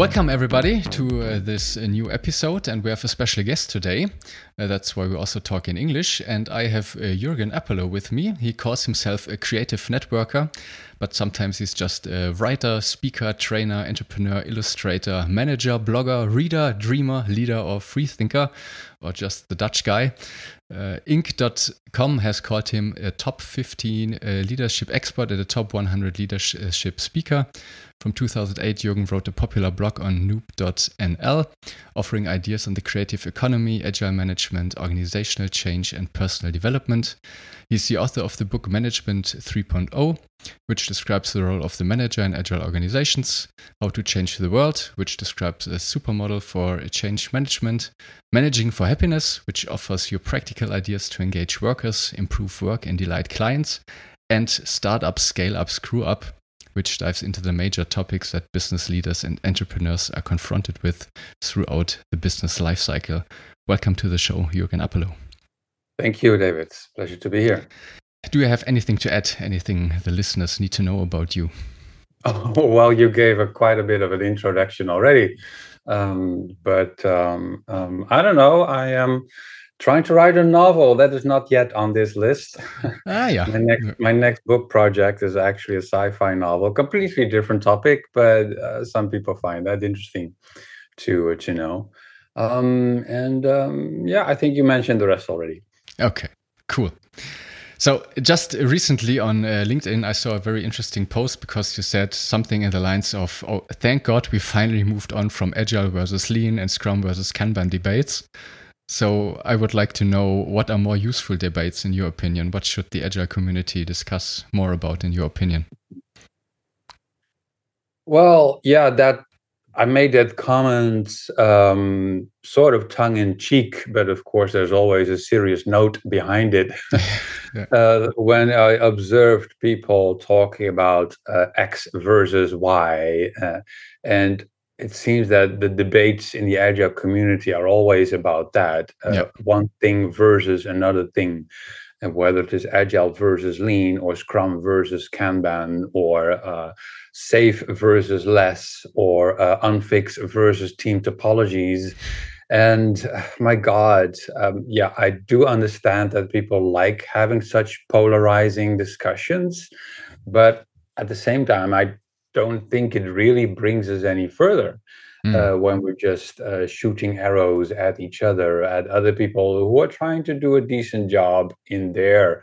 Welcome, everybody, to uh, this uh, new episode. And we have a special guest today. Uh, that's why we also talk in English. And I have uh, Jurgen Appelo with me. He calls himself a creative networker, but sometimes he's just a writer, speaker, trainer, entrepreneur, illustrator, manager, blogger, reader, dreamer, leader, or freethinker, or just the Dutch guy. Uh, Inc.com has called him a top 15 uh, leadership expert and a top 100 leadership speaker. From 2008, Jurgen wrote a popular blog on noop.nl, offering ideas on the creative economy, agile management, organizational change, and personal development. He's the author of the book Management 3.0, which describes the role of the manager in agile organizations, How to Change the World, which describes a supermodel for change management, Managing for Happiness, which offers you practical ideas to engage workers, improve work, and delight clients, and Startup, Scale Up, Screw Up, which dives into the major topics that business leaders and entrepreneurs are confronted with throughout the business lifecycle. Welcome to the show, Jurgen Appelo. Thank you, David. Pleasure to be here. Do you have anything to add? Anything the listeners need to know about you? Oh, well, you gave a, quite a bit of an introduction already. Um, but um, um, I don't know. I am trying to write a novel that is not yet on this list. Ah, yeah. my, next, my next book project is actually a sci-fi novel, completely different topic, but uh, some people find that interesting to to know. Um, and um, yeah, I think you mentioned the rest already. Okay, cool. So just recently on uh, LinkedIn, I saw a very interesting post because you said something in the lines of, "Oh, thank God we finally moved on from agile versus lean and Scrum versus Kanban debates." So I would like to know what are more useful debates in your opinion? What should the agile community discuss more about in your opinion? Well, yeah, that I made that comment um, sort of tongue in cheek, but of course, there's always a serious note behind it. yeah. uh, when I observed people talking about uh, X versus Y, uh, and it seems that the debates in the agile community are always about that uh, yep. one thing versus another thing and whether it is agile versus lean or scrum versus kanban or uh, SAFe versus LeSS or uh, unfix versus team topologies and uh, my god um, yeah i do understand that people like having such polarizing discussions but at the same time i don't think it really brings us any further mm. uh, when we're just uh, shooting arrows at each other, at other people who are trying to do a decent job in their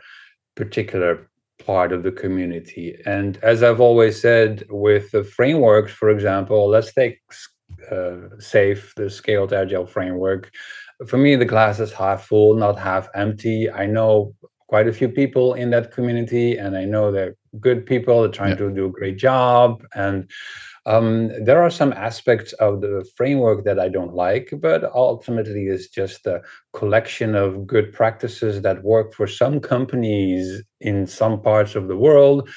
particular part of the community. And as I've always said, with the frameworks, for example, let's take uh, SAFe, the Scaled Agile framework. For me, the glass is half full, not half empty. I know quite a few people in that community, and I know they're good people. They're trying yeah. to do a great job, and um, there are some aspects of the framework that I don't like, but ultimately it's just a collection of good practices that work for some companies in some parts of the world.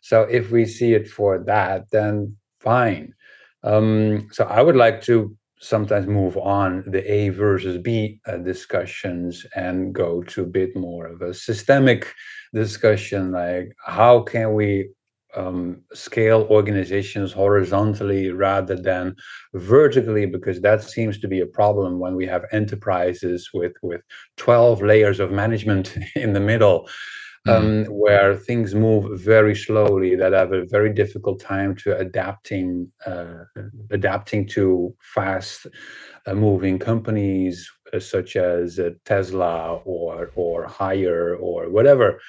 So if we see it for that, then fine. Um, so I would like to sometimes move on the A versus B uh, discussions and go to a bit more of a systemic discussion like how can we um, scale organizations horizontally rather than vertically? Because that seems to be a problem when we have enterprises with with 12 layers of management in the middle um, mm. where things move very slowly that have a very difficult time to adapting uh, adapting to fast uh, moving companies uh, such as uh, Tesla or or Haier or whatever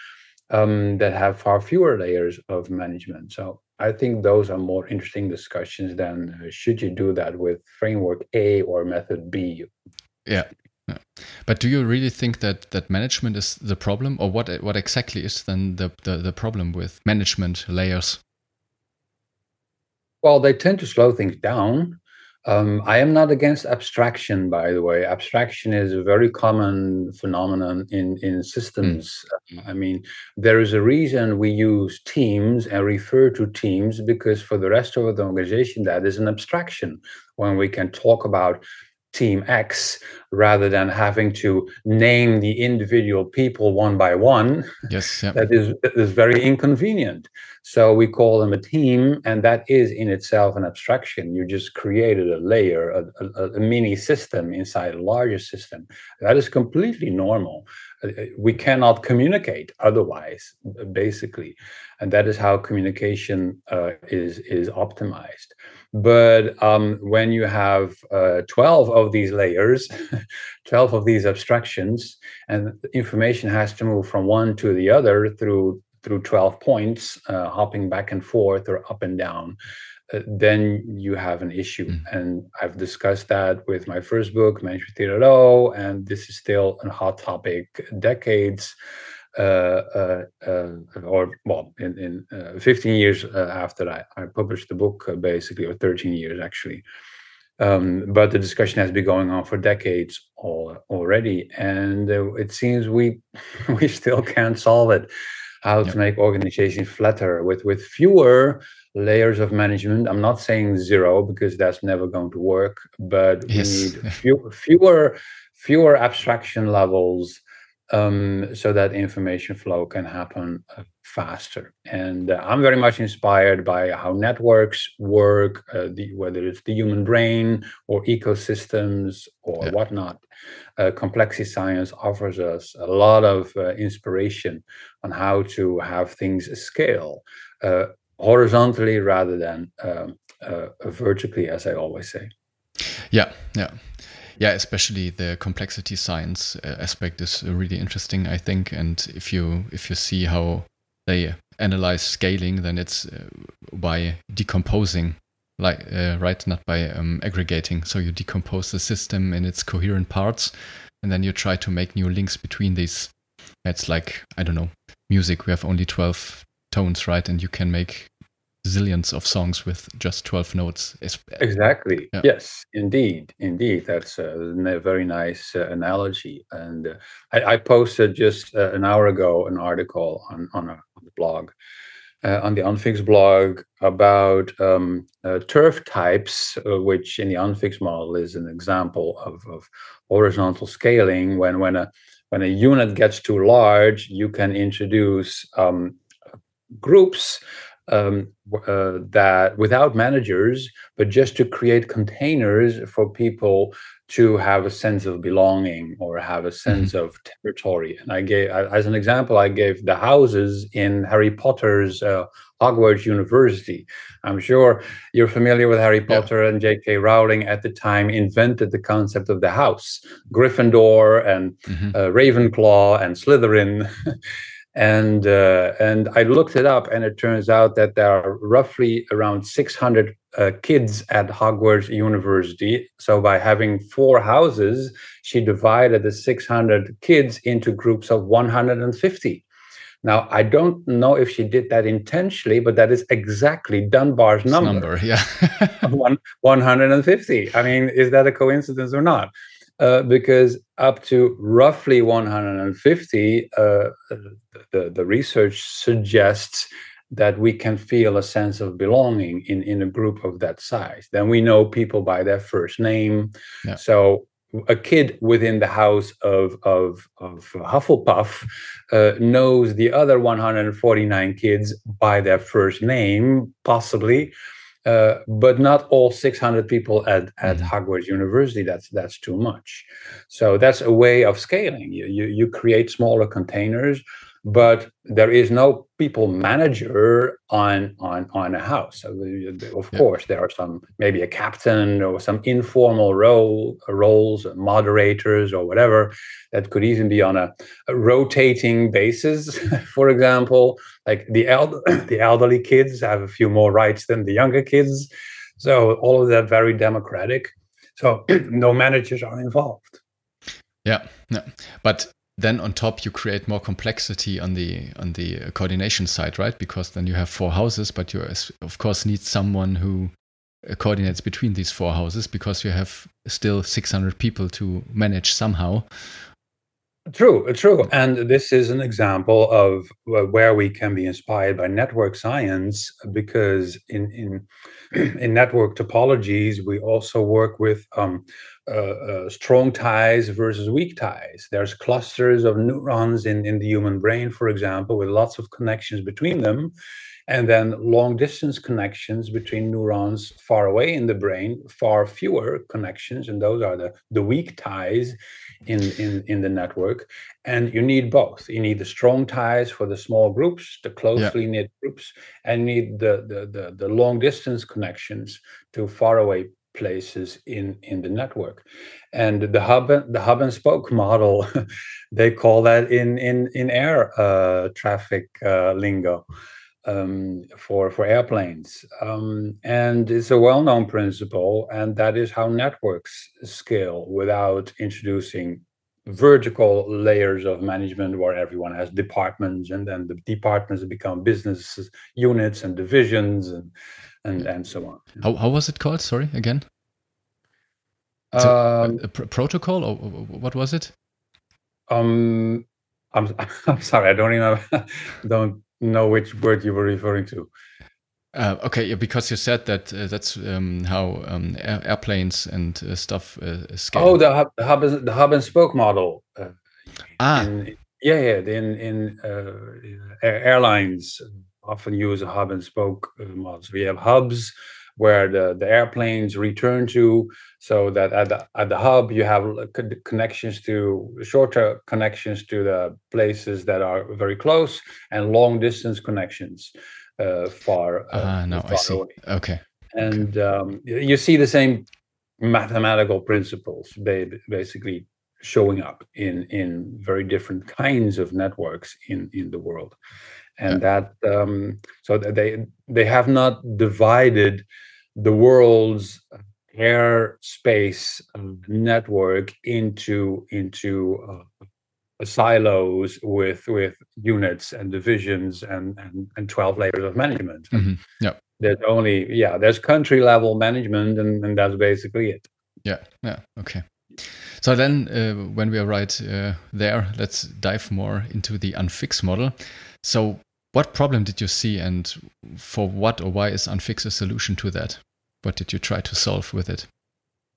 um, that have far fewer layers of management. So I think those are more interesting discussions than uh, should you do that with framework A or method B. Yeah, Yeah. But do you really think that that management is the problem, or what what exactly is then the, the, the problem with management layers? Well, they tend to slow things down. Um, I am not against abstraction, by the way. Abstraction is a very common phenomenon in, in systems. Mm. I mean, there is a reason we use teams and refer to teams because for the rest of the organization, that is an abstraction. When we can talk about team X rather than having to name the individual people one by one. Yes, that is that is very inconvenient. So we call them a team, and that is in itself an abstraction. You just created a layer, a, a, a mini system inside a larger system. That is completely normal. Uh, uh, we cannot communicate otherwise, basically, and that is how communication uh, is is optimized. But um, when you have uh, 12 of these layers, 12 of these abstractions, and information has to move from one to the other through through 12 points, uh, hopping back and forth or up and down, uh, then you have an issue. Mm. And I've discussed that with my first book, Management 3.0, and this is still a hot topic decades Uh, uh, uh, or well, in, in 15 years after I, I, published the book, basically, or 13 years actually. Um, but the discussion has been going on for decades all, already, and it seems we we still can't solve it. How to make organizations flatter with with fewer layers of management. I'm not saying zero because that's never going to work, but yes. we need few, fewer fewer abstraction levels um, so that information flow can happen uh, faster. And uh, I'm very much inspired by how networks work, uh, the, whether it's the human brain or ecosystems or yeah. whatnot. Uh, complexity science offers us a lot of uh, inspiration on how to have things scale uh, horizontally rather than um, vertically, as I always say. Yeah, yeah yeah, especially the complexity science uh, aspect is really interesting, I think. And if you if you see how they analyze scaling, then it's uh, by decomposing, like uh, right, not by um, aggregating. So you decompose the system in its coherent parts, and then you try to make new links between these. It's like I don't know, music. We have only twelve tones, right? And you can make zillions of songs with just 12 notes. Exactly. Yeah. Yes, indeed. Indeed. That's a very nice uh, analogy. And uh, I, I, posted just uh, an hour ago an article on, on, a, on the blog, uh, on the Unfix blog, about um, uh, turf types, uh, which in the Unfix model is an example of, of horizontal scaling. When, when, a, when a unit gets too large, you can introduce um, groups um, uh, that without managers, but just to create containers for people to have a sense of belonging or have a sense mm-hmm. of territory. And I gave, as an example, I gave the houses in Harry Potter's uh, Hogwarts University. I'm sure you're familiar with Harry Potter yeah. and J.K. Rowling at the time invented the concept of the house, Gryffindor and mm-hmm. uh, Ravenclaw and Slytherin. and uh, and I looked it up, and it turns out that there are roughly around 600 uh, kids at Hogwarts University. So by having four houses, she divided the 600 kids into groups of 150. Now I don't know if she did that intentionally, but that is exactly Dunbar's number. number yeah, one 150. I mean, is that a coincidence or not? Uh, because up to roughly 150, uh, the, the research suggests that we can feel a sense of belonging in, in a group of that size. Then we know people by their first name. Yeah. So a kid within the house of, of, of Hufflepuff uh, knows the other 149 kids by their first name, possibly, uh, but not all 600 people at, at mm-hmm. Hogwarts University. That's that's too much. So that's a way of scaling. You, you you create smaller containers but there is no people manager on on on a house. So of yeah. course there are some maybe a captain or some informal role roles moderators or whatever that could even be on a, a rotating basis for example. Like the elder the elderly kids have a few more rights than the younger kids. So all of that very democratic. So no managers are involved. Yeah, yeah. But then on top you create more complexity on the on the coordination side, right? Because then you have four houses, but you of course need someone who uh, coordinates between these four houses because you have still 600 people to manage somehow True, true. And this is an example of where we can be inspired by network science because in in in network topologies we also work with um, uh, uh, strong ties versus weak ties. There's clusters of neurons in in the human brain, for example, with lots of connections between them, and then long distance connections between neurons far away in the brain, far fewer connections, and those are the the weak ties in, in, in the network. And you need both. You need the strong ties for the small groups, the closely yeah. knit groups, and you need the, the, the, the long distance connections to faraway places in in the network. And the hub the hub and spoke model they call that in in in air uh, traffic uh, lingo um, for for airplanes, um, and it's a well-known principle, and that is how networks scale without introducing vertical layers of management where everyone has departments, and then the departments become business units and divisions, and and and so on. How how was it called? Sorry, again. Um, a, a pr protocol, or what was it? Um, I'm I'm sorry, I don't remember. don't know which word you were referring to. Uh, okay, because you said that uh, that's um, how um, air airplanes and uh, stuff uh, scale. Oh, the hub, the hub, the hub and spoke model. Uh, ah, in, yeah, yeah. In in uh, airlines often use a hub and spoke model. So we have hubs where the, the airplanes return to so that at the, at the hub you have connections to shorter connections to the places that are very close and long distance connections uh, far uh, uh no far i see away. okay and okay. Um, you see the same mathematical principles basically showing up in in very different kinds of networks in in the world and yeah. that um, so they they have not divided the world's air space um, network into into uh, silos with with units and divisions and and, and 12 layers of management. Mm-hmm. yeah there's only yeah there's country level management and, and that's basically it. Yeah. Yeah. Okay. So then uh, when we are right uh, there let's dive more into the unfix model. So what problem did you see and for what or why is unfix a solution to that what did you try to solve with it?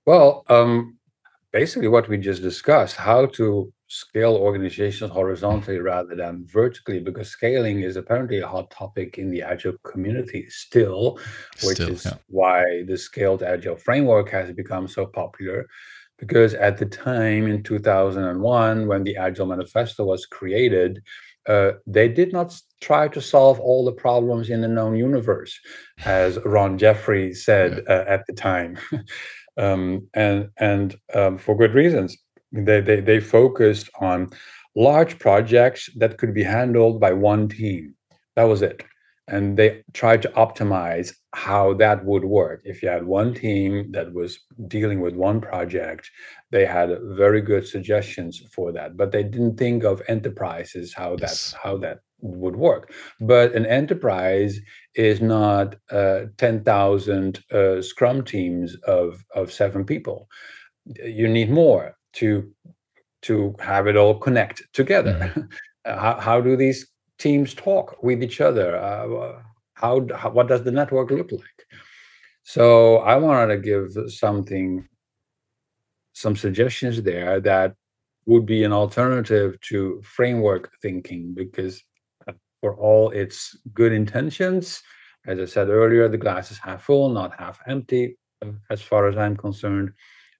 Well, um, basically what we just discussed, how to scale organizations horizontally rather than vertically, because scaling is apparently a hot topic in the agile community still, which still, is yeah. why the scaled agile framework has become so popular. Because at the time in 2001, when the Agile Manifesto was created, uh, they did not try to solve all the problems in the known universe, as Ron Jeffries said uh, at the time, um, and and um, for good reasons. They, they they focused on large projects that could be handled by one team. That was it and they tried to optimize how that would work. If you had one team that was dealing with one project, they had very good suggestions for that, but they didn't think of enterprises how that yes. how that would work. But an enterprise is not uh, ten thousand uh, Scrum teams of of seven people. You need more to to have it all connect together. Mm-hmm. how, how do these teams talk with each other? Uh, how, how, what does the network look like? So I wanted to give something, some suggestions there that would be an alternative to framework thinking because for all its good intentions, as I said earlier, the glass is half full, not half empty, as far as I'm concerned.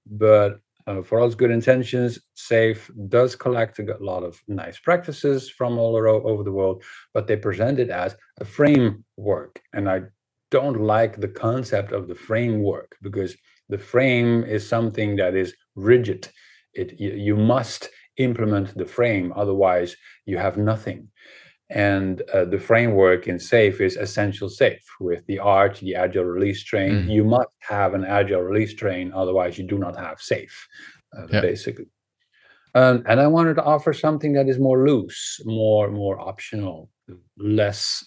But uh, for all good intentions, SAFe does collect a lot of nice practices from all over the world, but they present it as a framework. And I don't like the concept of the framework because the frame is something that is rigid. It you, you must implement the frame, otherwise you have nothing. And uh, the framework in SAFe is essential SAFe with the ART, the Agile Release Train. Mm-hmm. You must have an Agile Release Train, otherwise you do not have SAFe, uh, yeah. basically. Um, and I wanted to offer something that is more loose, more more optional, less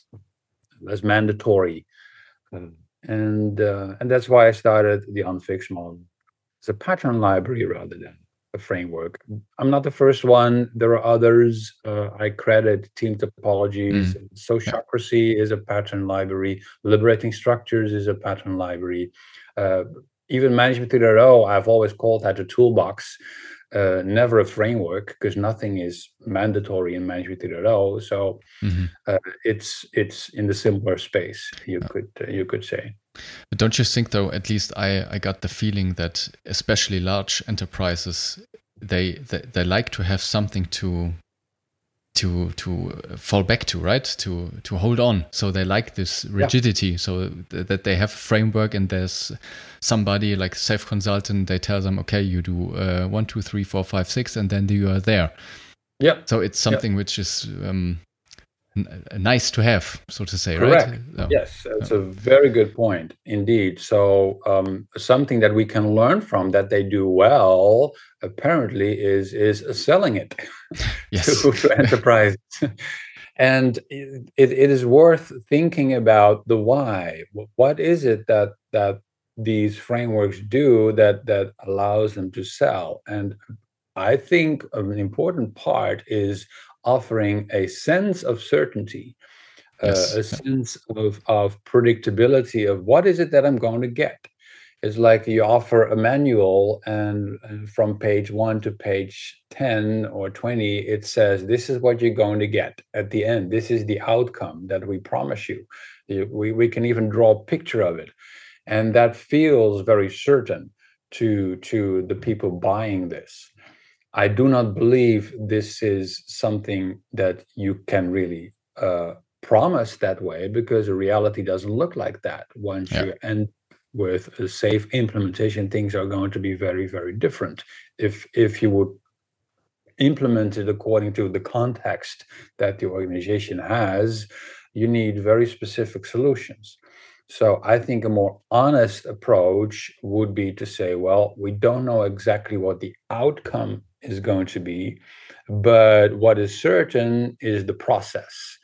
less mandatory, um, and uh, and that's why I started the Unfix model. It's a pattern library rather than framework. I'm not the first one. There are others. Uh, I credit team topologies. Mm. Sociocracy is a pattern library. Liberating structures is a pattern library. Uh, even Management 3.0, I've always called that a toolbox, uh, never a framework, because nothing is mandatory in Management 3.0. So mm-hmm. Uh, it's it's in the simpler space. You yeah. could uh, you could say. But don't you think, though? At least I, I got the feeling that especially large enterprises, they, they they like to have something to to to fall back to, right? To to hold on. So they like this rigidity, yeah. so th that they have a framework and there's somebody like SAFe consultant. They tell them, okay, you do uh, one, two, three, four, five, six, and then you are there. Yeah. So it's something yeah. which is um, nice to have, so to say, Correct. right? Yes, that's a very good point indeed. So um, something that we can learn from that they do well, apparently, is is selling it yes. to, to enterprises. and it, it is worth thinking about the why. What is it that that these frameworks do that that allows them to sell? And I think an important part is offering a sense of certainty, uh, yes. uh, a sense of, of predictability of what is it that I'm going to get. It's like you offer a manual, and, and from page one to page 10 or 20, it says, This is what you're going to get at the end. This is the outcome that we promise you. We, we can even draw a picture of it. And that feels very certain to, to the people buying this. I do not believe this is something that you can really uh, promise that way because reality doesn't look like that. Once yeah. you end with a SAFe implementation, things are going to be very, very different. If if you would implement it according to the context that the organization has, you need very specific solutions. So I think a more honest approach would be to say, well, we don't know exactly what the outcome is going to be. But what is certain is the process.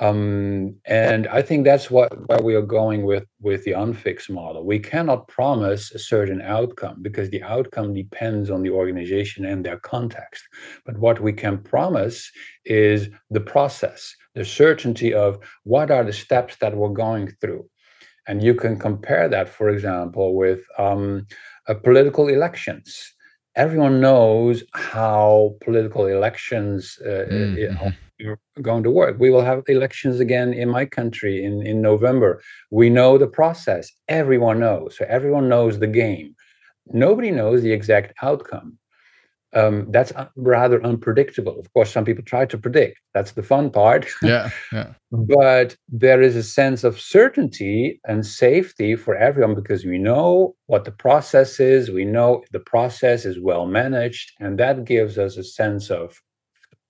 Um, and I think that's what where we are going with with the unfixed model. We cannot promise a certain outcome because the outcome depends on the organization and their context. But what we can promise is the process, the certainty of what are the steps that we're going through. And you can compare that, for example, with um, uh, political elections everyone knows how political elections uh, mm-hmm. are going to work. We will have elections again in my country in, in November. We know the process. Everyone knows. So everyone knows the game. Nobody knows the exact outcome um, that's rather unpredictable. Of course, some people try to predict. That's the fun part. Yeah, yeah. but there is a sense of certainty and safety for everyone because we know what the process is. We know the process is well managed, and that gives us a sense of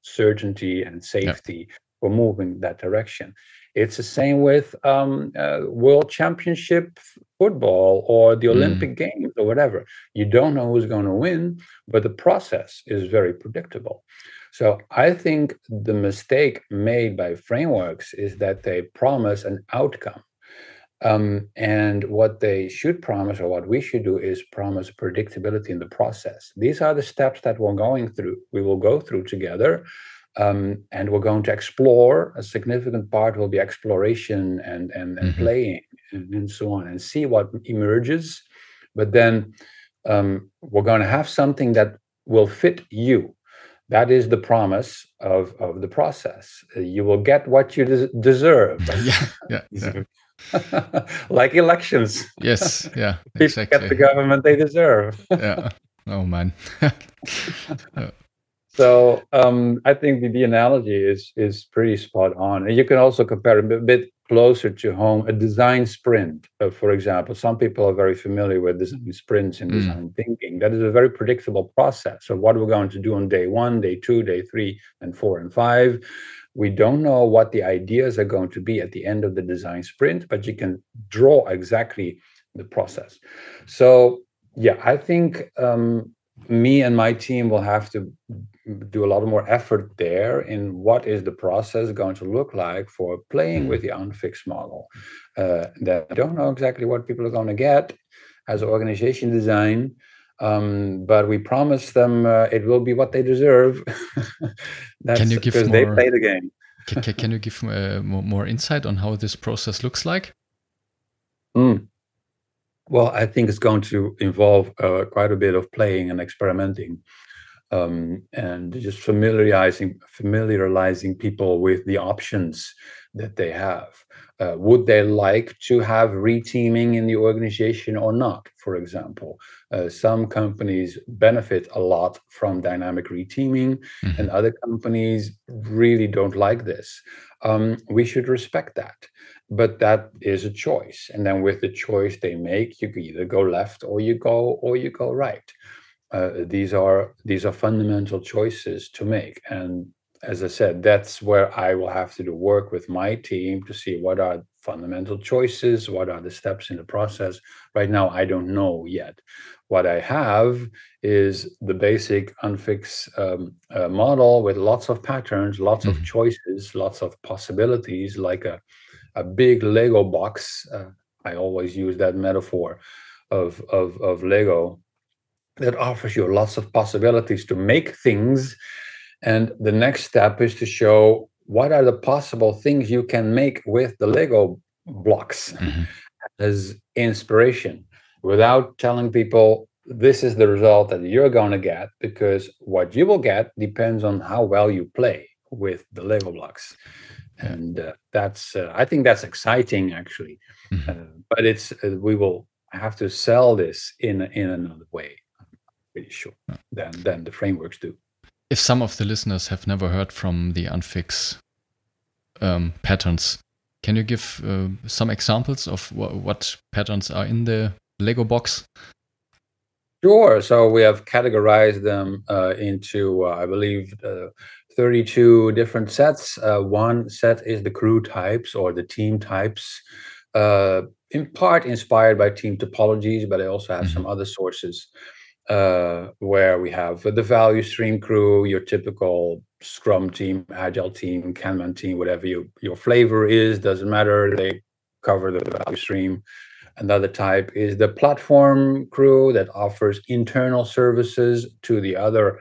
certainty and safety yeah. for moving that direction. It's the same with um, uh, World Championship football or the mm. Olympic mm. Games or whatever. You don't know who's going to win, but the process is very predictable. So I think the mistake made by frameworks is that they promise an outcome. Um, and what they should promise, or what we should do, is promise predictability in the process. These are the steps that we're going through. We will go through together. Um, and we're going to explore. A significant part will be exploration and and, and mm-hmm. playing and, and, so on, and see what emerges. But then um, we're going to have something that will fit you. That is the promise of of the process. You will get what you des- deserve. yeah, yeah. yeah. like elections. Yes, yeah. People exactly. get the government they deserve. yeah. Oh man. So um, I think the, the analogy is is pretty spot on, and you can also compare a bit closer to home a design sprint. Uh, for example, some people are very familiar with design sprints in mm. design thinking. That is a very predictable process. So what we're going to do on day one, day two, day three, and four and five. We don't know what the ideas are going to be at the end of the design sprint, but you can draw exactly the process. So yeah, I think um, me and my team will have to do a lot more effort there in what is the process going to look like for playing with the unfixed model. Uh, that I don't know exactly what people are going to get as organization design, um, but we promise them uh, it will be what they deserve. can you give more, they play the game. can, can, you give uh, more, more insight on how this process looks like? Mm. Well, I think it's going to involve uh, quite a bit of playing and experimenting, um, and just familiarizing familiarizing people with the options that they have. Uh, would they like to have reteaming in the organization or not? For example, uh, some companies benefit a lot from dynamic reteaming, mm-hmm. and other companies really don't like this. Um, we should respect that but that is a choice and then with the choice they make you can either go left or you go or you go right uh, these are these are fundamental choices to make and as i said that's where i will have to do work with my team to see what are fundamental choices what are the steps in the process right now i don't know yet what i have is the basic unfix um, uh, model with lots of patterns lots mm-hmm. of choices lots of possibilities like a a big Lego box. Uh, I always use that metaphor of, of, of Lego that offers you lots of possibilities to make things. And the next step is to show what are the possible things you can make with the Lego blocks mm-hmm. as inspiration without telling people this is the result that you're going to get because what you will get depends on how well you play with the Lego blocks and uh, that's uh, I think that's exciting actually. Mm-hmm. Uh, but it's uh, we will have to sell this in in another way. Pretty sure than than the frameworks do. If some of the listeners have never heard from the unfix um, patterns, can you give uh, some examples of wh- what patterns are in the Lego box? Sure. So we have categorized them uh, into, uh, I believe, uh, 32 different sets. Uh, one set is the crew types or the team types, uh, in part inspired by team topologies, but I also have mm-hmm. some other sources uh, where we have the value stream crew, your typical Scrum team, Agile team, Kanban team, whatever you, your flavor is, doesn't matter. They cover the value stream. Another type is the platform crew that offers internal services to the other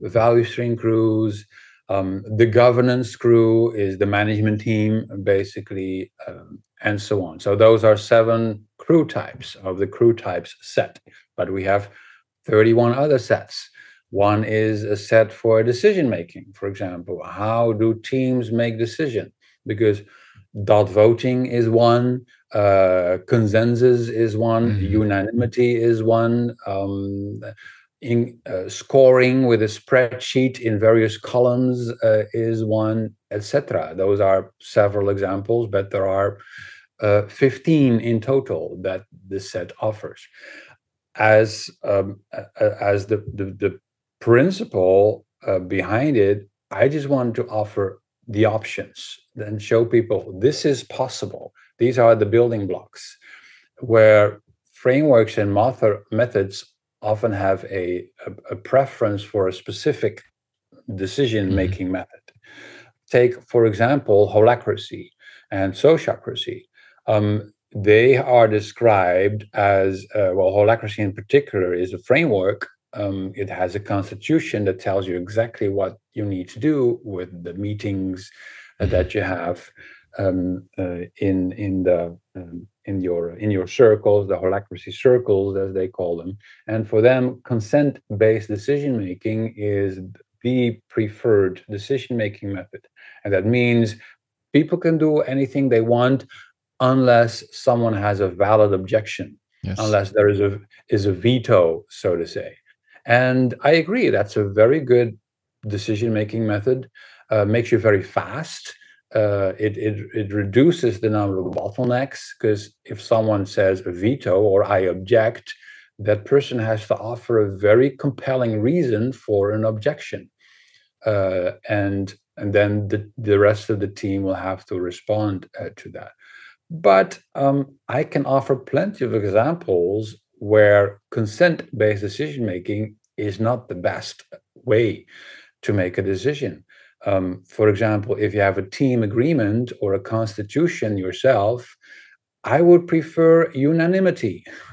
value stream crews. Um, the governance crew is the management team, basically, um, and so on. So those are seven crew types of the crew types set, but we have 31 other sets. One is a set for decision making, for example. How do teams make decision? Because dot voting is one, uh, consensus is one, mm-hmm. unanimity is one. Um, in uh, scoring with a spreadsheet in various columns uh, is one, etc. Those are several examples, but there are uh, 15 in total that this set offers. As um, as the, the, the principle uh, behind it, I just wanted to offer the options and show people this is possible. These are the building blocks where frameworks and methods often have a, a, a preference for a specific decision making mm-hmm. method. Take, for example, holacracy and sociocracy. Um, they are described as, uh, well, holacracy in particular is a framework. Um, it has a constitution that tells you exactly what you need to do with the meetings uh, that mm-hmm. you have um, uh, in in the um, in your in your circles, the holacracy circles as they call them. And for them, consent-based decision making is the preferred decision making method, and that means people can do anything they want unless someone has a valid objection, yes. unless there is a is a veto, so to say. And I agree, that's a very good decision making method. Uh, makes you very fast uh, it, it, it reduces the number of bottlenecks because if someone says a veto or I object, that person has to offer a very compelling reason for an objection. Uh, and and then the, the rest of the team will have to respond uh, to that. But um, I can offer plenty of examples where consent based decision making is not the best way to make a decision. Um, for example, if you have a team agreement or a constitution yourself, I would prefer unanimity.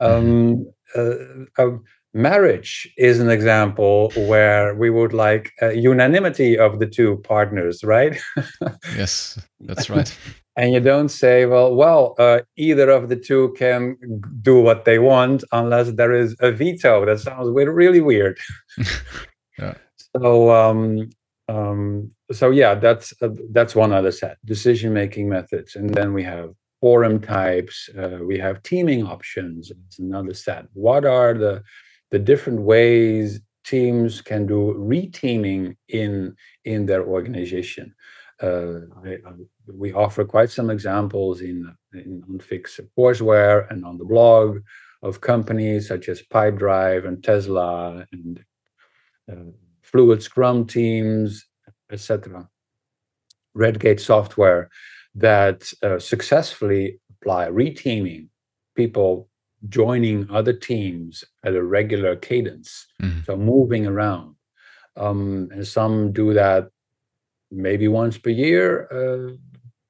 um, mm-hmm. uh, uh, marriage is an example where we would like unanimity of the two partners, right? yes, that's right. And you don't say, well, well, uh, either of the two can do what they want unless there is a veto. That sounds really weird. yeah. So, um, um, so yeah, that's uh, that's one other set decision making methods, and then we have forum types. Uh, we have teaming options. It's another set. What are the the different ways teams can do reteaming in in their organization? Uh, I, I, we offer quite some examples in, in Unfix courseware and on the blog of companies such as Pipedrive and Tesla and uh, Fluid Scrum teams, etc. Redgate software that uh, successfully apply reteaming, people joining other teams at a regular cadence, mm-hmm. so moving around. Um, and some do that maybe once per year. Uh,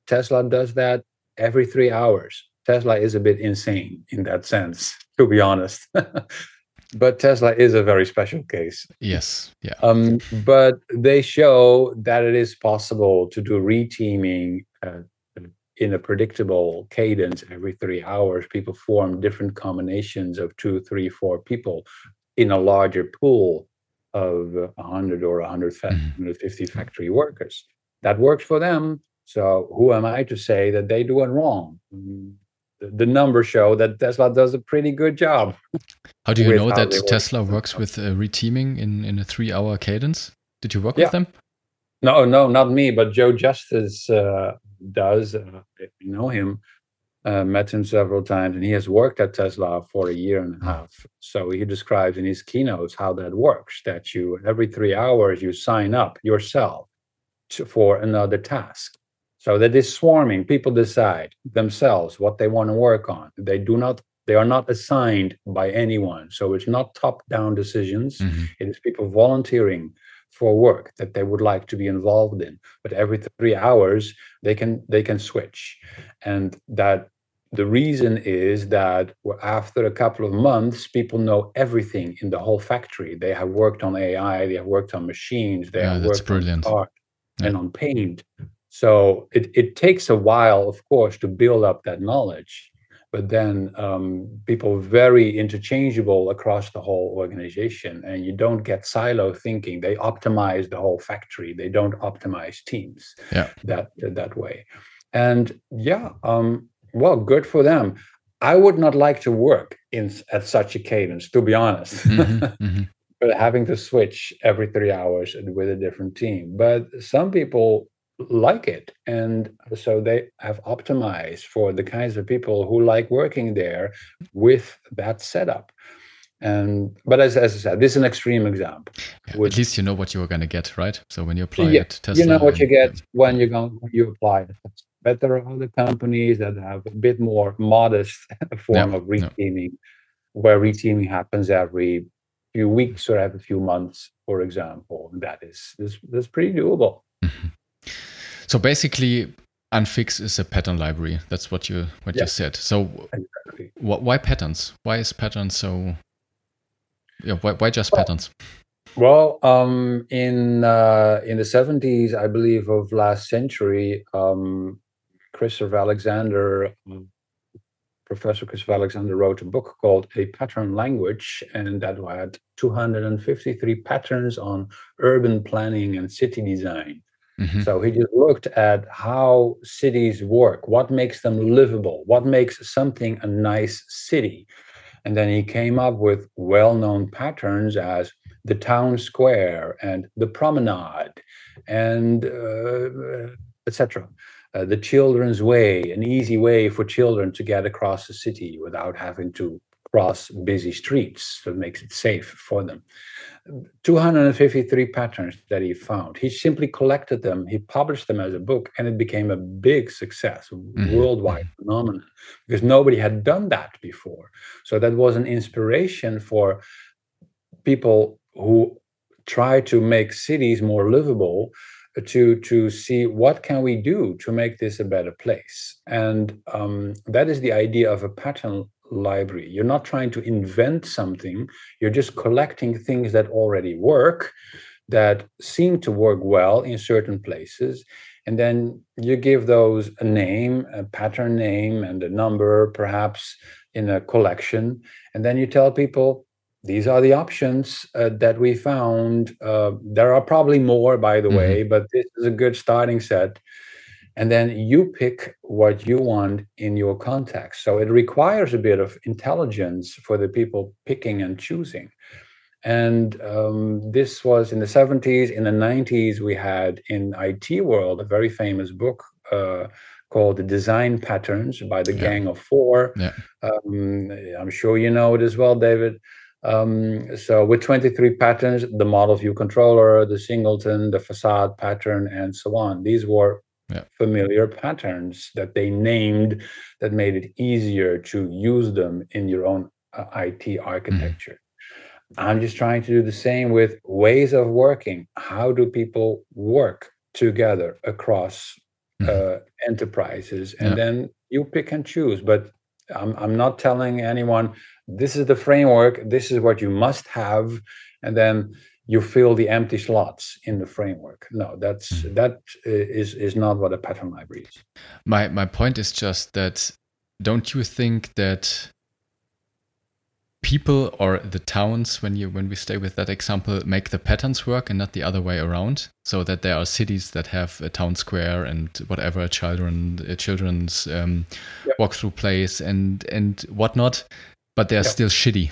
Tesla does that every three hours. Tesla is a bit insane in that sense, to be honest. but Tesla is a very special case. Yes. Yeah. Um, but they show that it is possible to do reteaming uh, in a predictable cadence every three hours. People form different combinations of two, three, four people in a larger pool of 100 or 100, mm-hmm. 150 factory workers. That works for them. So who am I to say that they do it wrong? Mm, the, the numbers show that Tesla does a pretty good job. How do you know that Tesla works with uh, reteaming in, in a three hour cadence? Did you work yeah. with them? No, no, not me, but Joe Justice uh, does. Uh, you know him, uh, met him several times, and he has worked at Tesla for a year and a half. So he describes in his keynotes how that works. That you every three hours you sign up yourself to, for another task. So that is swarming. People decide themselves what they want to work on. They do not they are not assigned by anyone. So it's not top down decisions. Mm-hmm. It is people volunteering for work that they would like to be involved in. But every three hours they can they can switch. And that the reason is that after a couple of months, people know everything in the whole factory. They have worked on AI, they have worked on machines, they yeah, have worked brilliant. on art yeah. and on paint. So it, it takes a while, of course, to build up that knowledge but then um, people very interchangeable across the whole organization and you don't get silo thinking they optimize the whole factory they don't optimize teams yeah. that that way and yeah um, well good for them. I would not like to work in at such a cadence to be honest. Mm-hmm, mm-hmm. but having to switch every three hours with a different team. But some people like it. And so they have optimized for the kinds of people who like working there with that setup. And but as, as i said this is an extreme example. Yeah, at least you know what you're going to get right? So when you apply yeah, it Tesla you know what you get when you go you apply it but there are other companies that have a bit more modest form yeah, of reteaming where reteaming happens every few weeks or every few months for example that is this that's pretty doable mm-hmm. So basically, Unfix is a pattern library. That's what you what yeah. you said. So exactly. wh- why patterns? Why is patterns so? Yeah, why, why just well, patterns? Well, um, in uh, in the seventies, I believe of last century, um, Christopher Alexander, um, Professor Christopher Alexander, wrote a book called A Pattern Language, and that had 253 patterns on urban planning and city design. Mm-hmm. So he just looked at how cities work, what makes them livable, what makes something a nice city. And then he came up with well known patterns as the town square and the promenade and uh, etc. Uh, the children's way, an easy way for children to get across the city without having to cross busy streets. So it makes it safe for them. 253 patterns that he found. He simply collected them, he published them as a book, and it became a big success, mm-hmm. worldwide phenomenon, because nobody had done that before. So that was an inspiration for people who try to make cities more livable to to see what can we do to make this a better place. And um, that is the idea of a pattern library. You're not trying to invent something. You're just collecting things that already work that seem to work well in certain places. And then you give those a name a pattern name and a number perhaps in a collection. And then you tell people these are the options uh, that we found. Uh, there are probably more, by the mm-hmm. way, but this is a good starting set. And then you pick what you want in your context. So it requires a bit of intelligence for the people picking and choosing. And um, this was in the 70s. In the 90s, we had in IT world a very famous book uh, called The Design Patterns by the yeah. Gang of Four. Yeah. Um, I'm sure you know it as well, David. Um, so with 23 patterns, the model view controller, the singleton, the facade pattern, and so on. These were yeah. familiar patterns that they named that made it easier to use them in your own uh, IT mm-hmm. architecture. Mm. I'm just trying to do the same with ways of working. How do people work together across mm. uh, enterprises? And yeah. then you pick and choose. But I'm, I'm not telling anyone this is the framework this is what you must have and then you fill the empty slots in the framework no that's mm. that is is not what a pattern library is my my point is just that don't you think that people or the towns when you when we stay with that example make the patterns work and not the other way around so that there are cities that have a town square and whatever children a children's um, yep. walkthrough place and and whatnot but they're still shitty.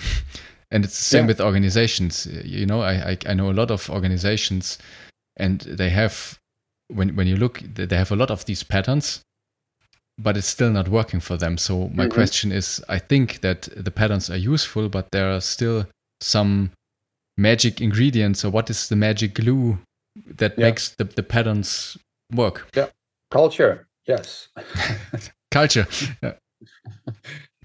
and it's the same yeah. with organizations. You know, I, I, I know a lot of organizations, and they have when when you look, they have a lot of these patterns, but it's still not working for them. So my mm-hmm. question is, I think that the patterns are useful, but there are still some magic ingredients, or what is the magic glue that yeah. makes the, the patterns work? Yeah, culture. Yes, culture. Yeah.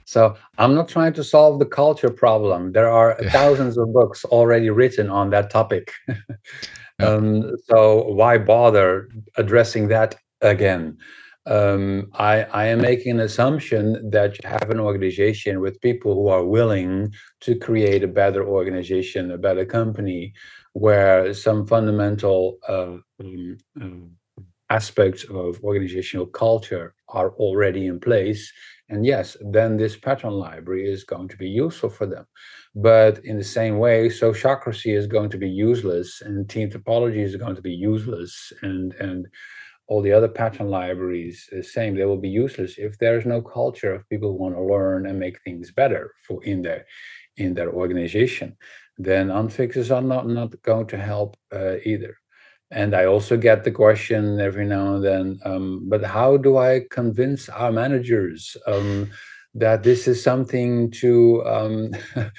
So I'm not trying to solve the culture problem. There are yeah. thousands of books already written on that topic. um, so why bother addressing that again? Um, I, I, am making an assumption that you have an organization with people who are willing to create a better organization, a better company, where some fundamental uh, um, um aspects of organizational culture are already in place and yes, then this pattern library is going to be useful for them. But in the same way, sociocracy is going to be useless and team topology is going to be useless and, and all the other pattern libraries the same they will be useless if there is no culture of people who want to learn and make things better for in their in their organization then unfixes are not not going to help uh, either and I also get the question every now and then, um, but how do I convince our managers um, that this is something to um,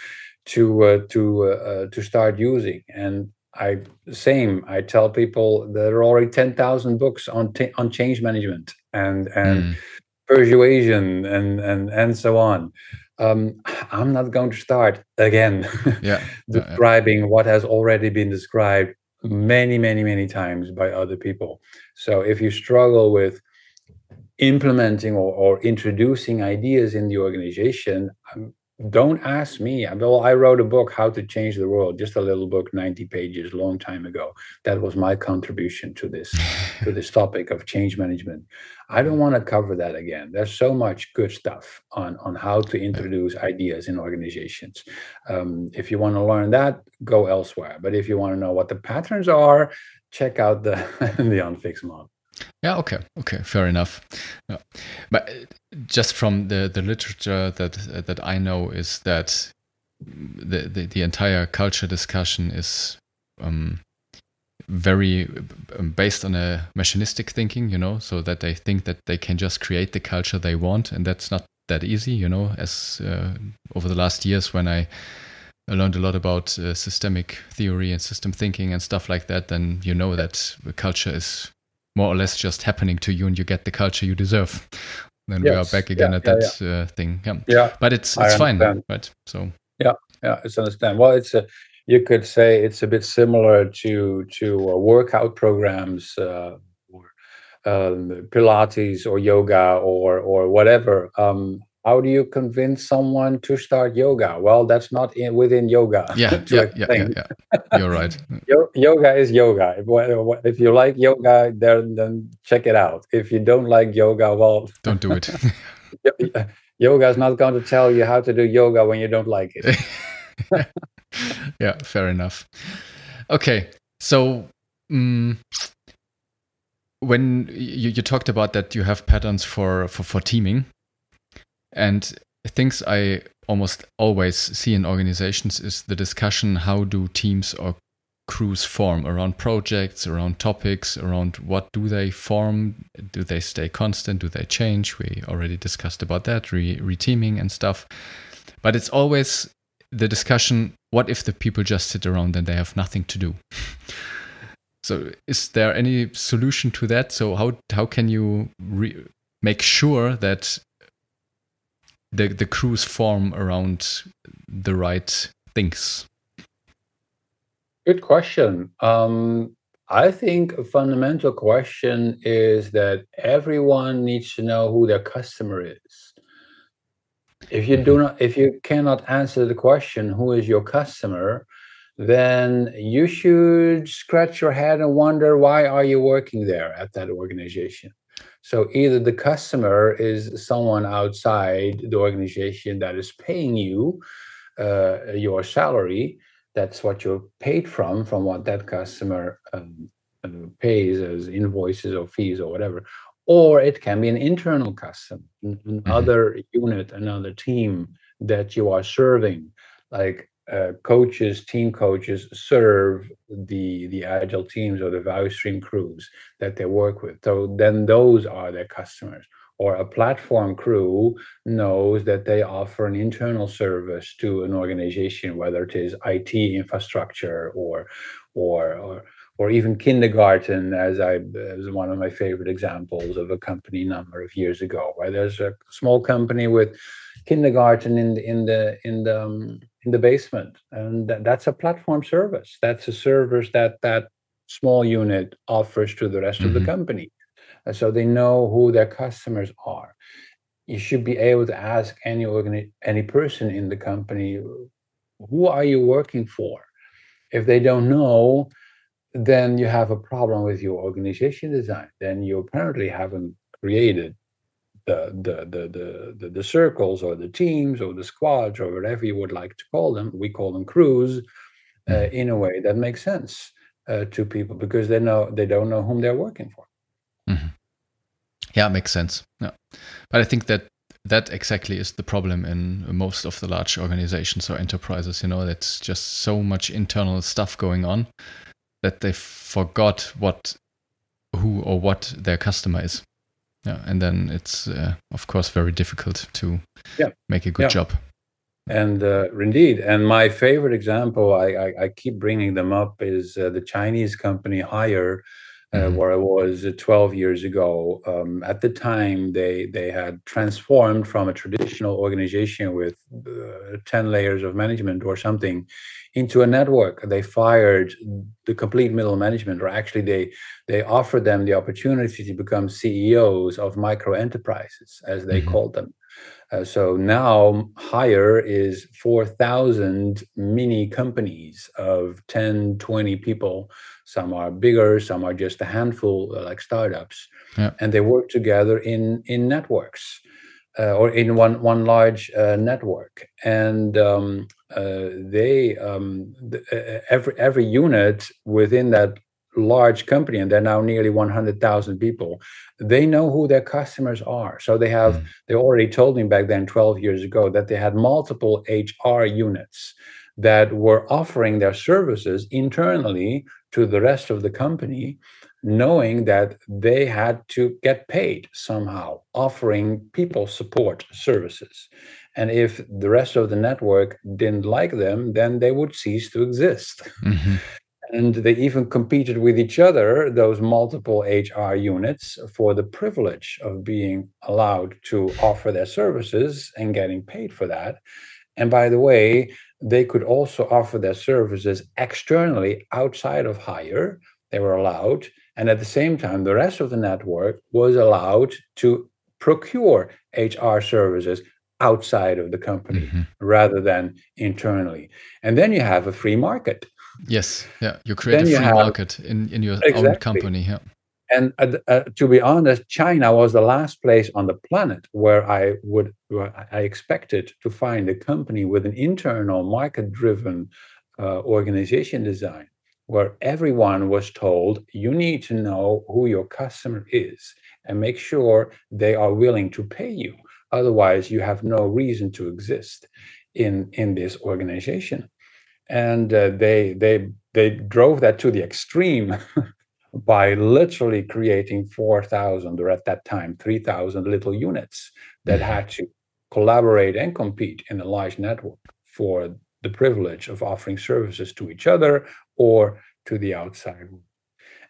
to uh, to uh, uh, to start using? And I same I tell people there are already ten thousand books on on change management and and mm. persuasion and and and so on. Um, I'm not going to start again yeah. describing yeah, what has already been described many, many, many times by other people. So if you struggle with implementing or, or introducing ideas in the organization, don't ask me. Well, I wrote a book, How to Change the World, just a little book, 90 pages, long time ago. That was my contribution to this, to this topic of change management. I don't want to cover that again. There's so much good stuff on, on how to introduce ideas in organizations. Um, if you want to learn that, go elsewhere. But if you want to know what the patterns are, check out the, the Unfix model. Yeah. Okay. Okay. Fair enough. Yeah. But uh, just from the the literature that uh, that I know is that the the, the entire culture discussion is um, very um, based on a machinistic thinking. You know, so that they think that they can just create the culture they want, and that's not that easy. You know, as uh, over the last years when I I learned a lot about uh, systemic theory and system thinking and stuff like that, then you know that culture is more or less just happening to you and you get the culture you deserve. Then yes. we are back again yeah, at that yeah. Uh, thing. Yeah. yeah. But it's it's fine, right? So yeah, yeah, it's understand. Well, it's a you could say it's a bit similar to to uh, workout programs uh, or um, pilates or yoga or or whatever um, how do you convince someone to start yoga? Well that's not in, within yoga. Yeah yeah, yeah, yeah, yeah, you're right. Yoga is yoga. If, if you like yoga then then check it out. If you don't like yoga well don't do it. Yoga is not going to tell you how to do yoga when you don't like it. Yeah fair enough. Okay so um, when you, you talked about that you have patterns for, for for teaming and things i almost always see in organizations is the discussion how do teams or crews form around projects around topics around what do they form? Do they stay constant? Do they change? We already discussed about that re- reteaming and stuff. But it's always the discussion what if the people just sit around and they have nothing to do? So is there any solution to that? So how how can you make sure that the the crews form around the right things Good question. Um, I think a fundamental question is that everyone needs to know who their customer is. If you do mm-hmm. not, if you cannot answer the question, who is your customer, then you should scratch your head and wonder why are you working there at that organization. So either the customer is someone outside the organization that is paying you uh, your salary, that's what you're paid from from what that customer um, uh, pays as invoices or fees or whatever or it can be an internal customer another mm-hmm. unit another team that you are serving like uh, coaches team coaches serve the the agile teams or the value stream crews that they work with. So then those are their customers. Or a platform crew knows that they offer an internal service to an organization, whether it is IT infrastructure or or or, or even kindergarten, as I as one of my favorite examples of a company number of years ago, where there's a small company with kindergarten in the in the in the um, in the basement, and that, that's a platform service. That's a service that that small unit offers to the rest mm-hmm. of the mm-hmm. company so they know who their customers are. You should be able to ask any organi- any person in the company, who are you working for? If they don't know, then you have a problem with your organization design. Then you apparently haven't created the the the the circles or the teams or the squads or whatever you would like to call them. We call them crews uh, mm-hmm. in a way that makes sense uh, to people because they know they don't know whom they're working for. Mm-hmm. Yeah, makes sense. Yeah, but I think that that exactly is the problem in most of the large organizations or enterprises. You know, that's just so much internal stuff going on that they forgot what, who, or what their customer is. Yeah, and then it's uh, of course very difficult to yeah. make a good yeah. job. And uh, indeed, and my favorite example, I, I, I keep bringing them up, is uh, the Chinese company Haier uh, mm-hmm. where I was uh, 12 years ago. Um, at the time, they they had transformed from a traditional organization with uh, 10 layers of management or something into a network. They fired the complete middle management, or actually, they they offered them the opportunity to become CEOs of micro enterprises, as they mm-hmm. called them. Uh, so now Haier is 4,000 mini companies of 10, 20 people. Some are bigger, some are just a handful, uh, like startups. Yeah. And they work together in, in networks. Uh, or in one one large uh, network, and um, uh, they um, the, uh, every every unit within that large company and they're now nearly 100,000 people they know who their customers are. So they have mm. they already told me back then 12 years ago that they had multiple HR units that were offering their services internally to the rest of the company knowing that they had to get paid somehow offering people support services. And if the rest of the network didn't like them then they would cease to exist. Mm-hmm and they even competed with each other, those multiple HR units, for the privilege of being allowed to offer their services and getting paid for that. And by the way, they could also offer their services externally outside of Haier. They were allowed. And at the same time, the rest of the network was allowed to procure HR services outside of the company mm-hmm. rather than internally. And then you have a free market. Yes, yeah, you create then a free have, market in, in your exactly. own company. Yeah. And uh, uh, to be honest, China was the last place on the planet where I would where I expected to find a company with an internal market-driven uh, organization design, where everyone was told you need to know who your customer is and make sure they are willing to pay you. Otherwise, you have no reason to exist in in this organization. And uh, they they they drove that to the extreme by literally creating 4,000 or at that time 3,000 little units that mm-hmm. had to collaborate and compete in a large network for the privilege of offering services to each other or to the outside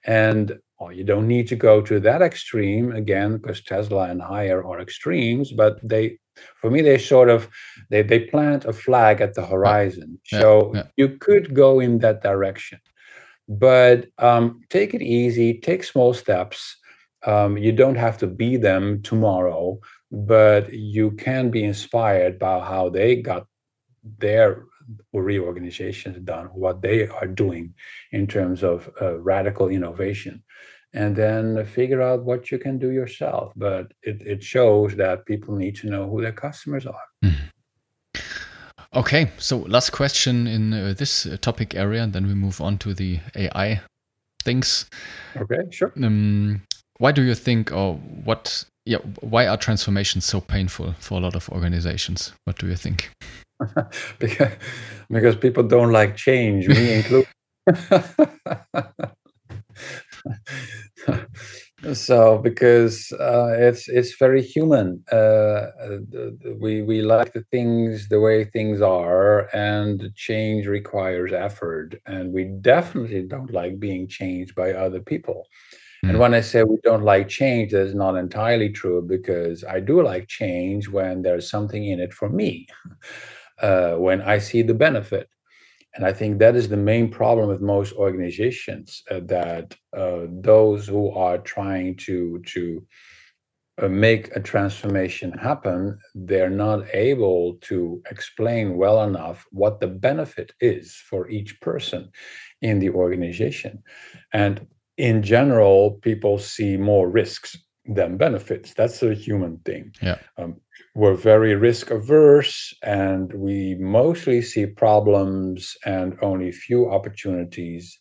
and well, you don't need to go to that extreme again, because Tesla and Haier are extremes, but they for me they sort of they they plant a flag at the horizon. Yeah, so yeah. you could go in that direction. But um, take it easy, take small steps. Um, you don't have to be them tomorrow, but you can be inspired by how they got their reorganizations done, what they are doing in terms of uh, radical innovation, and then figure out what you can do yourself. But it, it shows that people need to know who their customers are. Mm. Okay, so last question in uh, this uh, topic area, and then we move on to the AI things. Okay, sure. Um, why do you think, or what? Yeah, why are transformations so painful for a lot of organizations? What do you think? because, because people don't like change, me included. so because uh, it's it's very human uh, we we like the things the way things are and change requires effort and we definitely don't like being changed by other people mm. and hmm. when i say we don't like change that's not entirely true because i do like change when there's something in it for me uh, when i see the benefit and I think that is the main problem with most organizations uh, that uh, those who are trying to to uh, make a transformation happen, they're not able to explain well enough what the benefit is for each person in the organization. And in general, people see more risks than benefits. That's a human thing. Yeah. Um, we're very risk averse and we mostly see problems and only few opportunities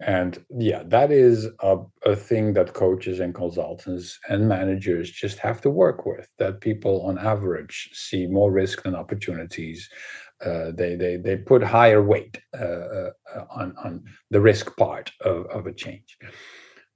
and yeah that is a, a thing that coaches and consultants and managers just have to work with that people on average see more risk than opportunities uh, they, they they put higher weight uh, uh, on on the risk part of, of a change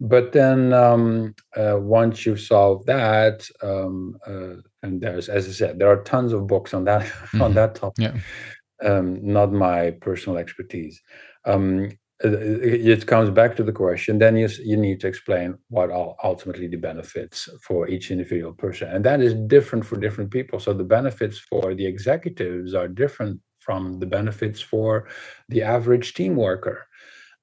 but then um, uh, once you solve that um, uh, and there's as i said there are tons of books on that mm-hmm. on that topic yeah. um, not my personal expertise um, it comes back to the question then you, you need to explain what are ultimately the benefits for each individual person and that is different for different people so the benefits for the executives are different from the benefits for the average team worker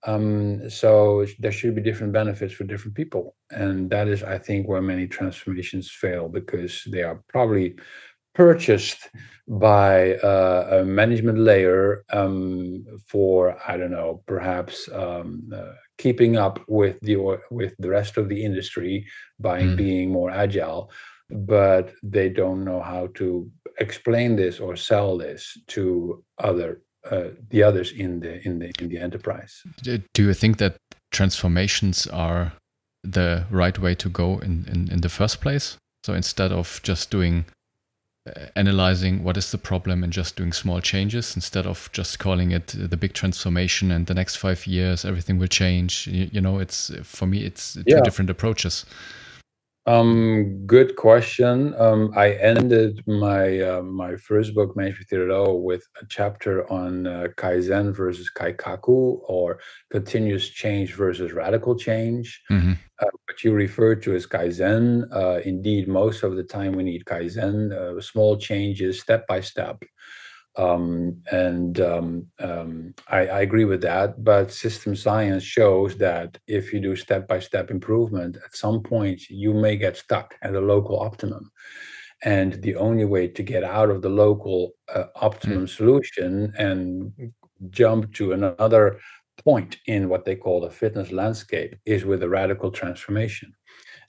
um, so there should be different benefits for different people. And that is, I think, where many transformations fail because they are probably purchased by uh, a management layer um, for, I don't know, perhaps um, uh, keeping up with the with the rest of the industry by mm. being more agile but they don't know how to explain this or sell this to other uh, the others in the in the in the enterprise. Do you think that transformations are the right way to go in in, in the first place? So instead of just doing uh, analyzing what is the problem and just doing small changes instead of just calling it the big transformation and the next five years everything will change you, you know it's for me it's two yeah. different approaches um, good question. Um, I ended my uh, my first book, Management 3.0, with a chapter on uh, Kaizen versus Kaikaku, or continuous change versus radical change. Mm-hmm. Uh, what you refer to as Kaizen. Uh, indeed, most of the time we need Kaizen, uh, small changes, step by step. Um, and um, um, I, I, agree with that. But system science shows that if you do step by step improvement, at some point you may get stuck at a local optimum. And the only way to get out of the local uh, optimum mm. solution and jump to another point in what they call the fitness landscape is with a radical transformation.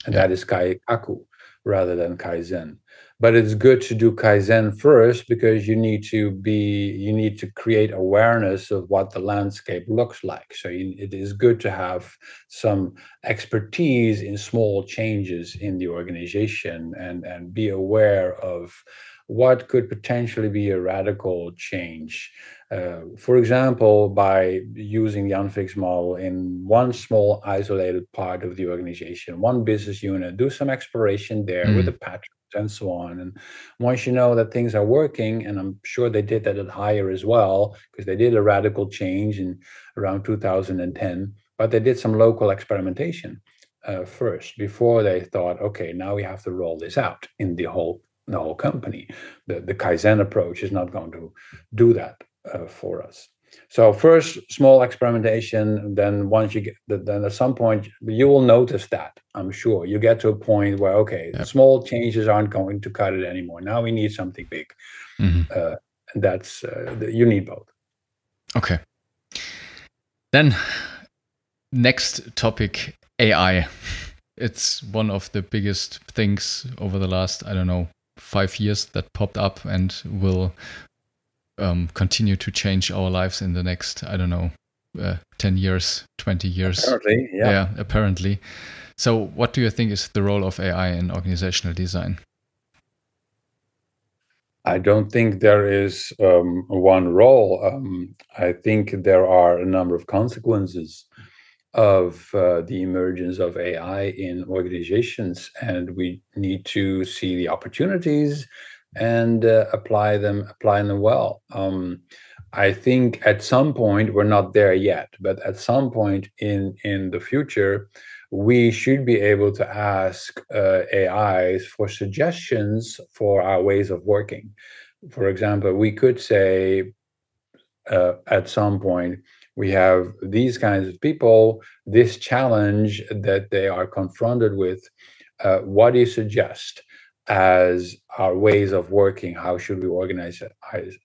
And yeah. that is kaikaku rather than kaizen but it's good to do kaizen first because you need to be you need to create awareness of what the landscape looks like so it is good to have some expertise in small changes in the organization and and be aware of what could potentially be a radical change uh, for example by using the Unfix model in one small isolated part of the organization one business unit do some exploration there mm. with a pattern and so on. And once you know that things are working, and I'm sure they did that at Haier as well, because they did a radical change in around 2010, but they did some local experimentation uh, first before they thought, okay, now we have to roll this out in the whole the whole company. The the Kaizen approach is not going to do that uh, for us. So first small experimentation, then once you get, then at some point you will notice that I'm sure you get to a point where okay, yep. small changes aren't going to cut it anymore. Now we need something big. Mm-hmm. Uh, and that's uh, you need both. Okay. Then next topic AI. It's one of the biggest things over the last I don't know five years that popped up and will um, continue to change our lives in the next, I don't know, uh, 10 years, 20 years. Apparently, yeah. yeah. apparently. So, what do you think is the role of AI in organizational design? I don't think there is um, one role. Um, I think there are a number of consequences of uh, the emergence of AI in organizations, and we need to see the opportunities and uh, apply them apply them well. Um, i think at some point we're not there yet but at some point in in the future we should be able to ask uh, ais for suggestions for our ways of working. For example we could say uh, at some point we have these kinds of people this challenge that they are confronted with uh, what do you suggest as our ways of working. How should we organize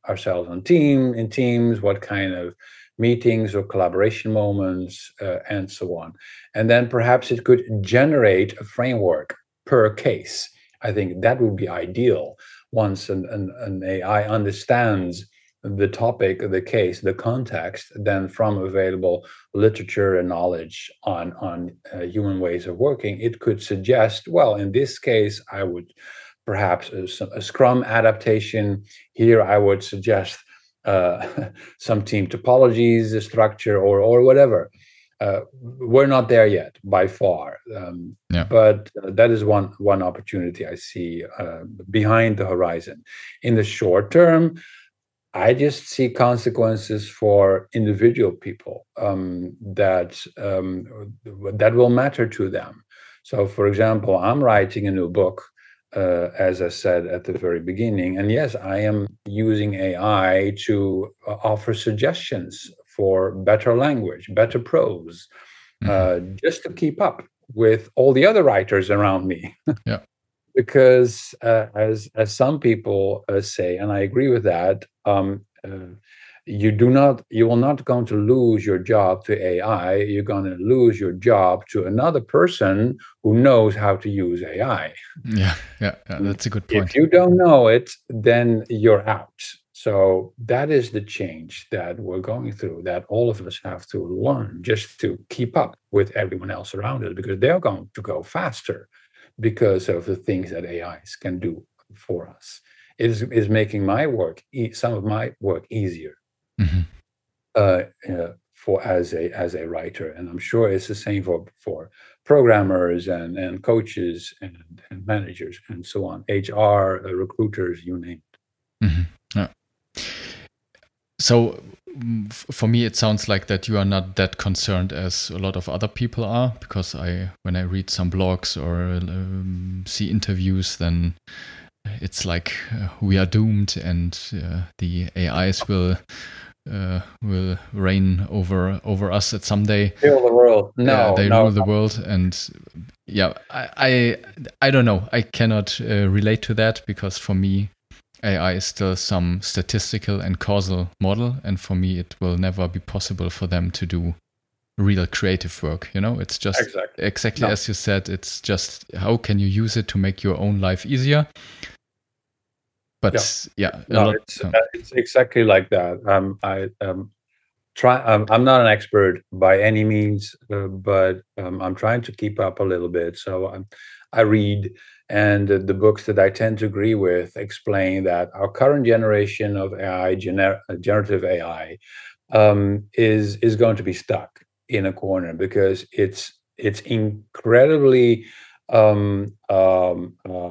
ourselves on team in teams? What kind of meetings or collaboration moments uh, and so on. And then perhaps it could generate a framework per case. I think that would be ideal once an, an, an ai understands the topic, the case, the context, then from available literature and knowledge on on uh, human ways of working, it could suggest, well, in this case, I would perhaps a, a Scrum adaptation. Here, I would suggest uh, some team topologies, structure, or or whatever. Uh, we're not there yet by far, um, yeah. but uh, that is one one opportunity I see uh, behind the horizon. In the short term, I just see consequences for individual people um, that um, that will matter to them. So, for example, I'm writing a new book, uh, as I said at the very beginning, and yes, I am using AI to uh, offer suggestions for better language, better prose, mm-hmm. uh, just to keep up with all the other writers around me. yeah because uh, as as some people uh, say, and I agree with that, um, uh, you do not you will not going to lose your job to AI. You're going to lose your job to another person who knows how to use AI. Yeah, yeah, yeah that's a good point. If you don't know it, then you're out. So that is the change that we're going through, that all of us have to learn just to keep up with everyone else around us because they're going to go faster because of the things that AIs can do for us. It is, is making my work, some of my work easier mm-hmm. uh, uh, for as a as a writer, and I'm sure it's the same for for programmers and and coaches and, and managers and so on, HR, uh, recruiters, you name it. Mm-hmm. So for me, it sounds like that you are not that concerned as a lot of other people are, because I, when I read some blogs or um, see interviews, then it's like uh, we are doomed and uh, the AIs will uh, will reign over over us at some day. Rule the world. No, they no, rule the world, and yeah, I I, I don't know. I cannot uh, relate to that because for me, AI is still some statistical and causal model, and for me, it will never be possible for them to do real creative work. You know, it's just exactly, exactly no. as you said. It's just how can you use it to make your own life easier but yeah, yeah no, lot, it's, uh, it's exactly like that. Um, I um, try. Um, I'm not an expert by any means, uh, but um, I'm trying to keep up a little bit. So I'm, I read, and the books that I tend to agree with explain that our current generation of AI, gener- uh, generative AI, um, is is going to be stuck in a corner because it's it's incredibly um, um, uh,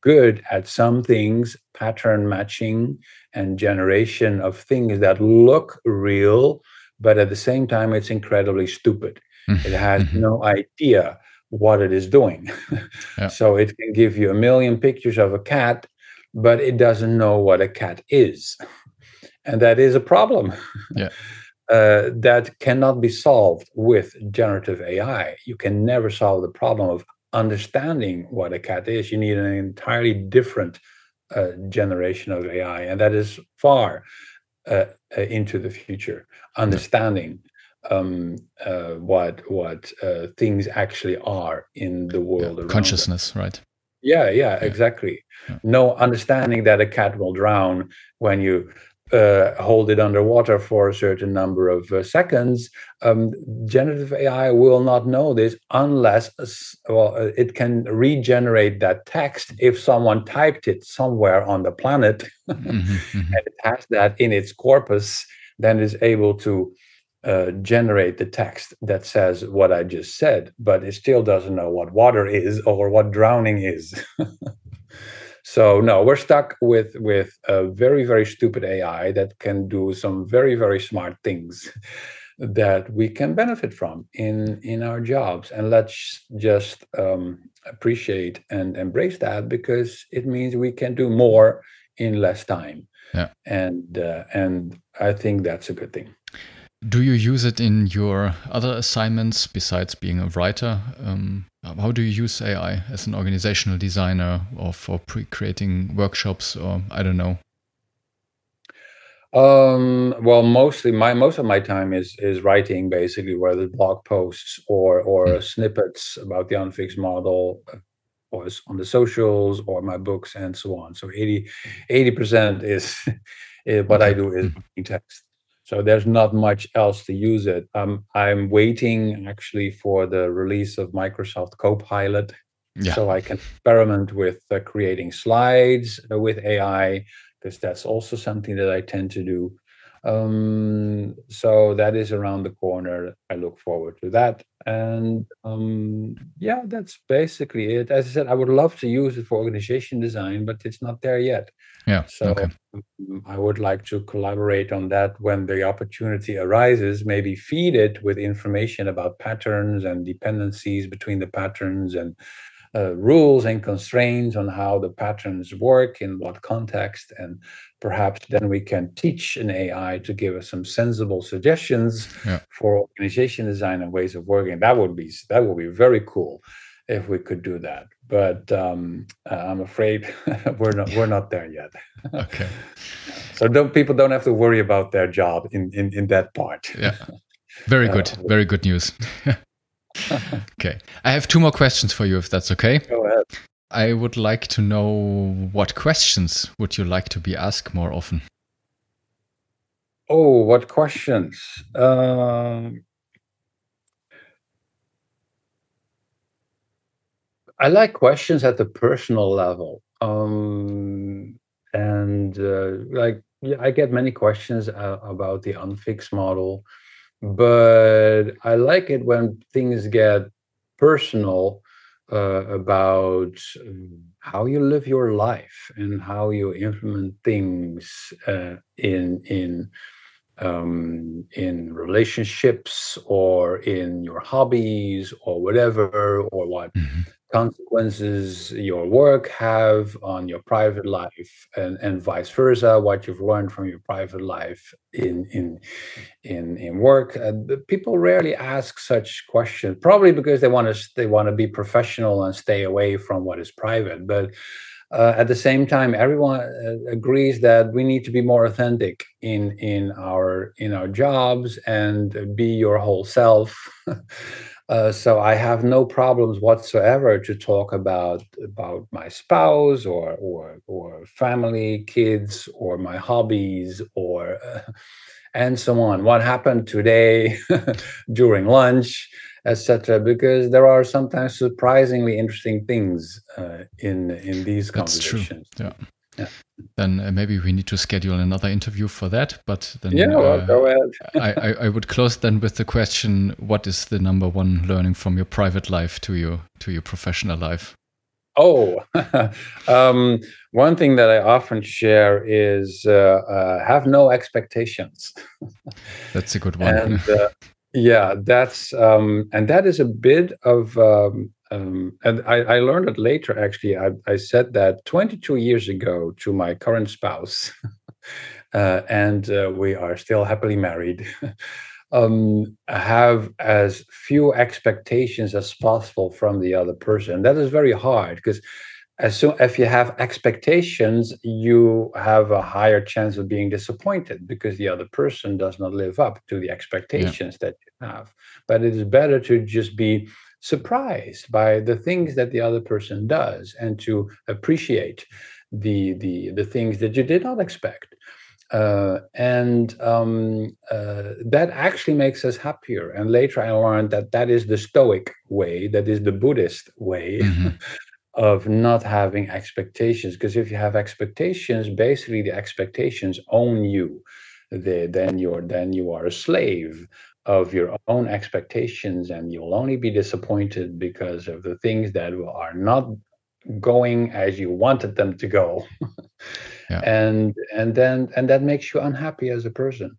good at some things, pattern matching and generation of things that look real, but at the same time, it's incredibly stupid. Mm-hmm. It has mm-hmm. no idea what it is doing. yeah. So it can give you a million pictures of a cat, but it doesn't know what a cat is. And that is a problem. Yeah. Uh, that cannot be solved with generative AI. You can never solve the problem of understanding what a cat is, you need an entirely different uh, generation of AI, and that is far uh, uh, into the future. Understanding um, uh, what what uh, things actually are in the world yeah, consciousness, them. right? Yeah, yeah, yeah. exactly. Yeah. No understanding that a cat will drown when you uh, hold it underwater for a certain number of uh, seconds, um, generative AI will not know this unless well, uh, it can regenerate that text if someone typed it somewhere on the planet mm-hmm, mm-hmm. and it has that in its corpus, then is able to uh, generate the text that says what I just said, but it still doesn't know what water is or what drowning is. So no, we're stuck with with a very very stupid AI that can do some very very smart things that we can benefit from in in our jobs, and let's just um, appreciate and embrace that because it means we can do more in less time. Yeah, and uh, and I think that's a good thing. Do you use it in your other assignments besides being a writer? Um, how do you use AI as an organizational designer or for pre creating workshops or I don't know? Um, well, mostly my most of my time is is writing basically, whether blog posts or or mm. snippets about the Unfix model, uh, or on the socials or my books and so on. So 80 percent is, is what. I do is mm. text. So there's not much else to use it. Um, I'm waiting actually for the release of Microsoft Copilot, yeah. so I can experiment with uh, creating slides uh, with AI because that's also something that I tend to do. Um, so that is around the corner. I look forward to that. And um, yeah, that's basically it. As I said, I would love to use it for organization design, but it's not there yet. Yeah. So okay. Um, I would like to collaborate on that when the opportunity arises, maybe feed it with information about patterns and dependencies between the patterns and uh, rules and constraints on how the patterns work in what context and perhaps then we can teach an ai to give us some sensible suggestions yeah. for organization design and ways of working. That would be that would be very cool if we could do that. But um, uh, i'm afraid we're not we're not there yet. Okay. So don't people don't have to worry about their job in in, in that part. Yeah. Very good. Uh, very good news okay. I have two more questions for you, if that's okay. Go ahead. I would like to know what questions would you like to be asked more often? Oh, what questions? Um, I like questions at the personal level. Um, and uh, like, yeah, I get many questions uh, about the Unfix model but I like it when things get personal uh, about um, how you live your life and how you implement things uh, in in um, in relationships or in your hobbies or whatever or what. Mm-hmm. Consequences your work have on your private life and, and vice versa what you've learned from your private life in in in in work. Uh, people rarely ask such questions probably because they want to they want to be professional and stay away from what is private. But uh, at the same time everyone uh, agrees that we need to be more authentic in in our in our jobs and be your whole self Uh, so I have no problems whatsoever to talk about about my spouse or or or family, kids, or my hobbies, or uh, and so on. What happened today during lunch, etc. Because there are sometimes surprisingly interesting things uh, in in these That's conversations. True. Yeah. Yeah. Then uh, maybe we need to schedule another interview for that. But then, yeah, well, uh, go ahead. I, I, I, would close then with the question: What is the number one learning from your private life to your to your professional life? Oh, um, one thing that I often share is uh, uh have no expectations. that's a good one. and, uh, yeah, that's um, and that is a bit of um, um, and I, I, learned it later. Actually, I, I, said that 22 years ago to my current spouse, uh, and uh, we are still happily married. um, have as few expectations as possible from the other person. That is very hard because as soon if you have expectations, you have a higher chance of being disappointed because the other person does not live up to the expectations yeah. that you have. But it is better to just be surprised by the things that the other person does and to appreciate the the the things that you did not expect. Uh, and um, uh, that actually makes us happier. And later i learned that that is the stoic way that is the buddhist way mm-hmm. of not having expectations. Because if you have expectations basically the expectations own you. The, then you're then you are a slave of your own expectations and you'll only be disappointed because of the things that are not going as you wanted them to go. Yeah. and and then and that makes you unhappy as a person.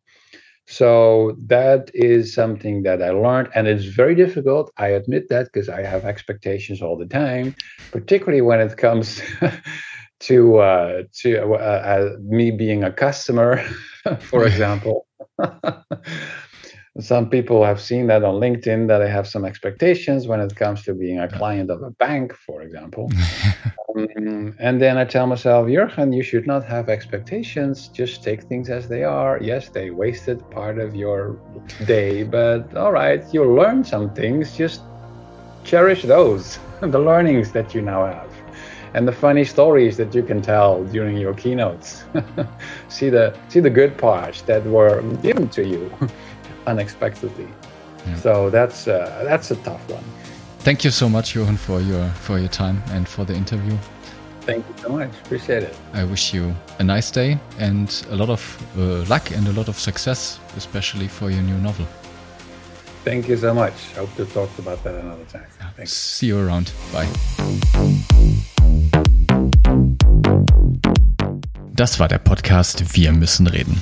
So that is something that i learned and it's very difficult i admit that because i have expectations all the time particularly when it comes to uh, to uh, uh, me being a customer for example some people have seen that on LinkedIn that I have some expectations when it comes to being a client of a bank, for example. um, and then I tell myself, Jurgen, you should not have expectations. Just take things as they are. Yes, they wasted part of your day, but all right, you'll learn some things. Just cherish those, the learnings that you now have. And the funny stories that you can tell during your keynotes. see the see the good parts that were given to you unexpectedly. Yeah. So that's uh, that's a tough one. Thank you so much, Johan, for your for your time and for the interview. Thank you so much. Appreciate it. I wish you a nice day and a lot of uh, luck and a lot of success, especially for your new novel. Thank you so much. I hope to talk about that another time. Yeah. See you around. Bye. Das war der Podcast Wir müssen reden.